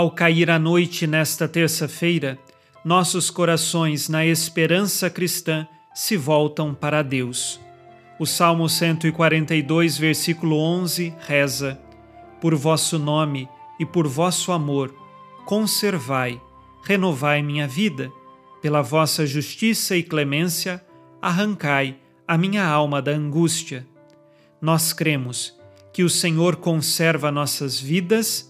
Ao cair a noite nesta terça-feira, nossos corações, na esperança cristã, se voltam para Deus. O Salmo 142, versículo 11 reza: Por vosso nome e por vosso amor, conservai, renovai minha vida, pela vossa justiça e clemência, arrancai a minha alma da angústia. Nós cremos que o Senhor conserva nossas vidas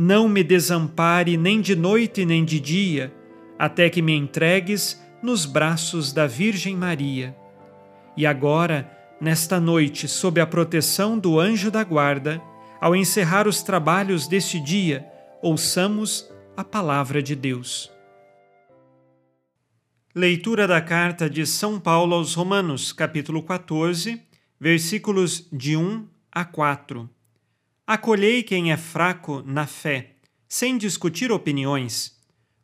não me desampare nem de noite nem de dia, até que me entregues nos braços da Virgem Maria. E agora, nesta noite, sob a proteção do anjo da guarda, ao encerrar os trabalhos deste dia, ouçamos a palavra de Deus. Leitura da carta de São Paulo aos Romanos, capítulo 14, versículos de 1 a 4. Acolhei quem é fraco na fé, sem discutir opiniões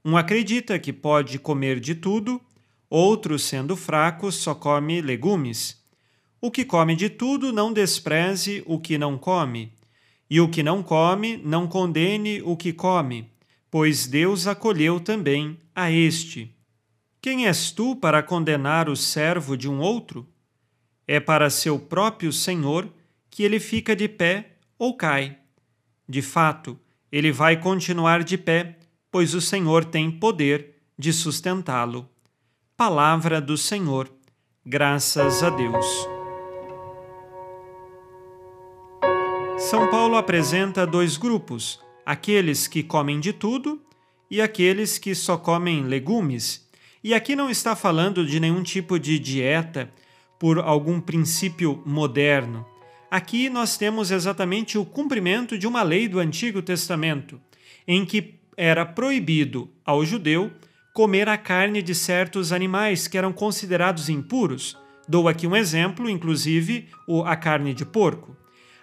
um acredita que pode comer de tudo, outro, sendo fraco, só come legumes. O que come de tudo não despreze o que não come, e o que não come não condene o que come, pois Deus acolheu também a este. Quem és tu para condenar o servo de um outro? É para seu próprio Senhor que ele fica de pé ou cai. De fato, ele vai continuar de pé pois o Senhor tem poder de sustentá-lo. Palavra do Senhor, graças a Deus. São Paulo apresenta dois grupos: aqueles que comem de tudo e aqueles que só comem legumes. E aqui não está falando de nenhum tipo de dieta por algum princípio moderno. Aqui nós temos exatamente o cumprimento de uma lei do Antigo Testamento, em que era proibido ao judeu comer a carne de certos animais que eram considerados impuros. Dou aqui um exemplo, inclusive a carne de porco.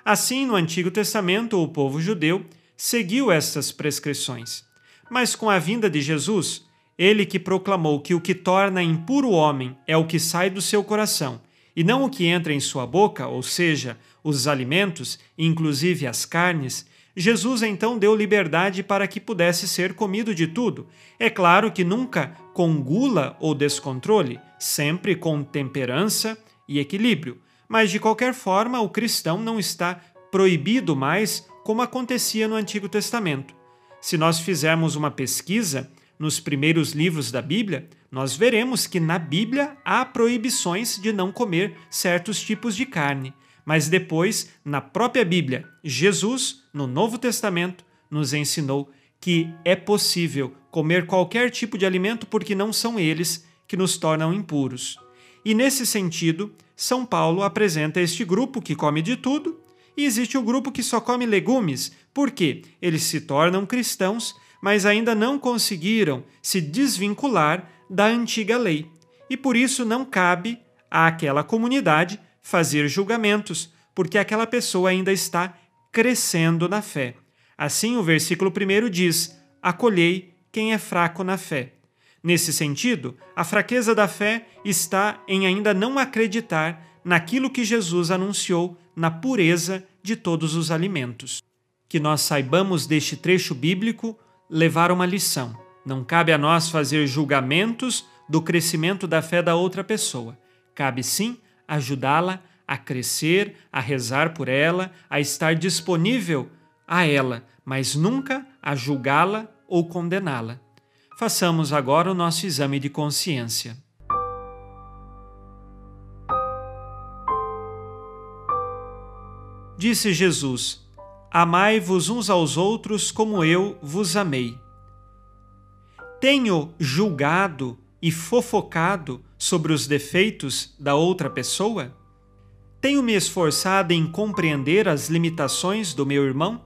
Assim, no Antigo Testamento, o povo judeu seguiu estas prescrições. Mas com a vinda de Jesus, ele que proclamou que o que torna impuro o homem é o que sai do seu coração, e não o que entra em sua boca, ou seja, os alimentos, inclusive as carnes, Jesus então deu liberdade para que pudesse ser comido de tudo. É claro que nunca com gula ou descontrole, sempre com temperança e equilíbrio. Mas de qualquer forma, o cristão não está proibido mais como acontecia no Antigo Testamento. Se nós fizermos uma pesquisa nos primeiros livros da Bíblia, nós veremos que na Bíblia há proibições de não comer certos tipos de carne. Mas depois, na própria Bíblia, Jesus, no Novo Testamento, nos ensinou que é possível comer qualquer tipo de alimento porque não são eles que nos tornam impuros. E nesse sentido, São Paulo apresenta este grupo que come de tudo e existe o grupo que só come legumes, porque eles se tornam cristãos, mas ainda não conseguiram se desvincular da antiga lei. E por isso não cabe àquela comunidade fazer julgamentos, porque aquela pessoa ainda está crescendo na fé. Assim, o versículo 1 diz: Acolhei quem é fraco na fé. Nesse sentido, a fraqueza da fé está em ainda não acreditar naquilo que Jesus anunciou na pureza de todos os alimentos. Que nós saibamos deste trecho bíblico levar uma lição. Não cabe a nós fazer julgamentos do crescimento da fé da outra pessoa. Cabe sim ajudá-la a crescer, a rezar por ela, a estar disponível a ela, mas nunca a julgá-la ou condená-la. Façamos agora o nosso exame de consciência. Disse Jesus: Amai-vos uns aos outros como eu vos amei. Tenho julgado e fofocado sobre os defeitos da outra pessoa? Tenho me esforçado em compreender as limitações do meu irmão?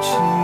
情。